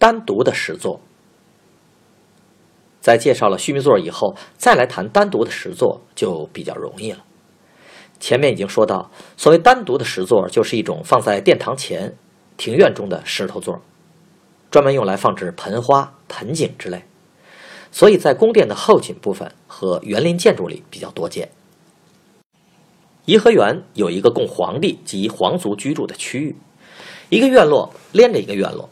单独的实作，在介绍了须弥座以后，再来谈单独的实作就比较容易了。前面已经说到，所谓单独的石座，就是一种放在殿堂前、庭院中的石头座，专门用来放置盆花、盆景之类，所以在宫殿的后寝部分和园林建筑里比较多见。颐和园有一个供皇帝及皇族居住的区域，一个院落连着一个院落。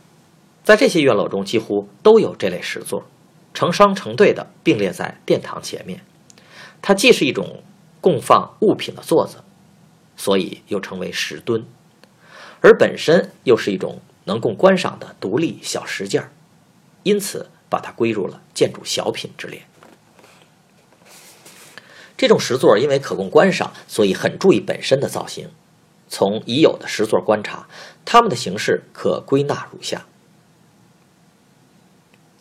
在这些院落中，几乎都有这类石座，成双成对的并列在殿堂前面。它既是一种供放物品的座子，所以又称为石墩，而本身又是一种能供观赏的独立小石件儿，因此把它归入了建筑小品之列。这种石座因为可供观赏，所以很注意本身的造型。从已有的石座观察，它们的形式可归纳如下。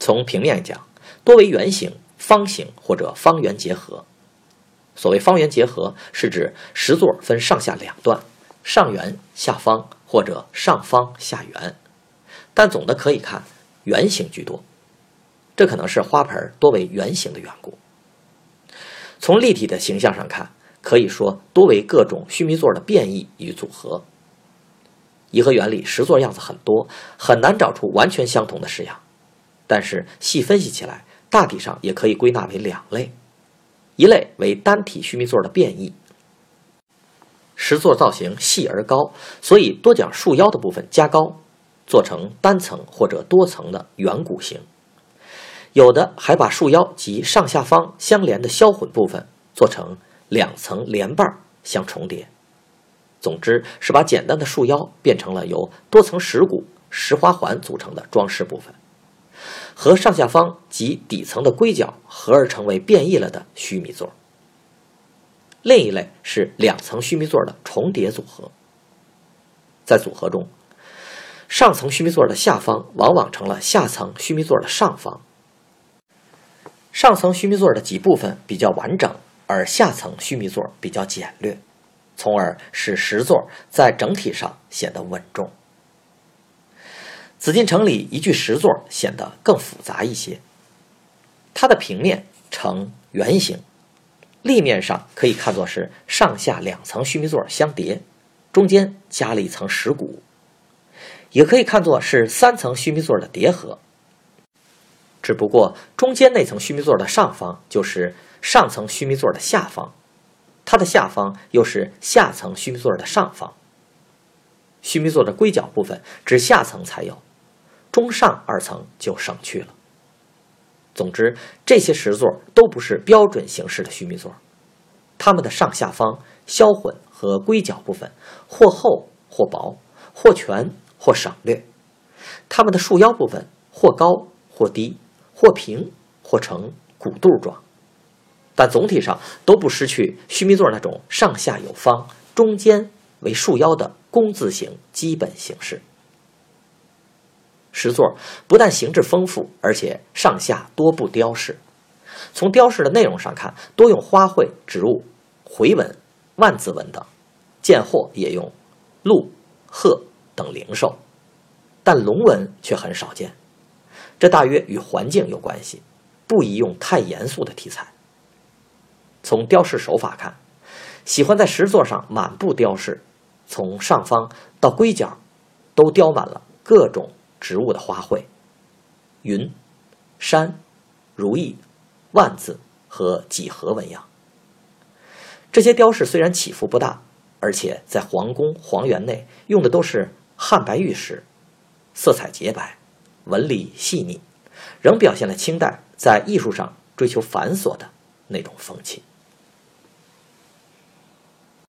从平面讲，多为圆形、方形或者方圆结合。所谓方圆结合，是指石座分上下两段，上圆下方或者上方下圆，但总的可以看圆形居多。这可能是花盆多为圆形的缘故。从立体的形象上看，可以说多为各种须弥座的变异与组合。颐和园里石座样子很多，很难找出完全相同的式样。但是细分析起来，大体上也可以归纳为两类：一类为单体须弥座的变异，石座造型细而高，所以多将束腰的部分加高，做成单层或者多层的圆鼓形；有的还把束腰及上下方相连的销魂部分做成两层连瓣相重叠。总之是把简单的束腰变成了由多层石鼓、石花环组成的装饰部分。和上下方及底层的龟角合而成为变异了的须弥座。另一类是两层须弥座的重叠组合。在组合中，上层须弥座的下方往往成了下层须弥座的上方。上层须弥座的几部分比较完整，而下层须弥座比较简略，从而使石座在整体上显得稳重。紫禁城里一具石座显得更复杂一些。它的平面呈圆形，立面上可以看作是上下两层须弥座相叠，中间加了一层石鼓，也可以看作是三层须弥座的叠合。只不过中间那层须弥座的上方就是上层须弥座的下方，它的下方又是下层须弥座的上方。须弥座的龟角部分只下层才有。中上二层就省去了。总之，这些石座都不是标准形式的须弥座，它们的上下方、销魂和龟角部分或厚或薄，或全或省略；它们的束腰部分或高或低，或平或呈鼓肚状，但总体上都不失去须弥座那种上下有方、中间为束腰的工字形基本形式。石座不但形制丰富，而且上下多部雕饰。从雕饰的内容上看，多用花卉、植物、回纹、万字纹等；见货也用鹿、鹤等灵兽，但龙纹却很少见。这大约与环境有关系，不宜用太严肃的题材。从雕饰手法看，喜欢在石座上满布雕饰，从上方到龟角，都雕满了各种。植物的花卉，云、山、如意、万字和几何纹样。这些雕饰虽然起伏不大，而且在皇宫、皇园内用的都是汉白玉石，色彩洁白，纹理细腻，仍表现了清代在艺术上追求繁琐的那种风气。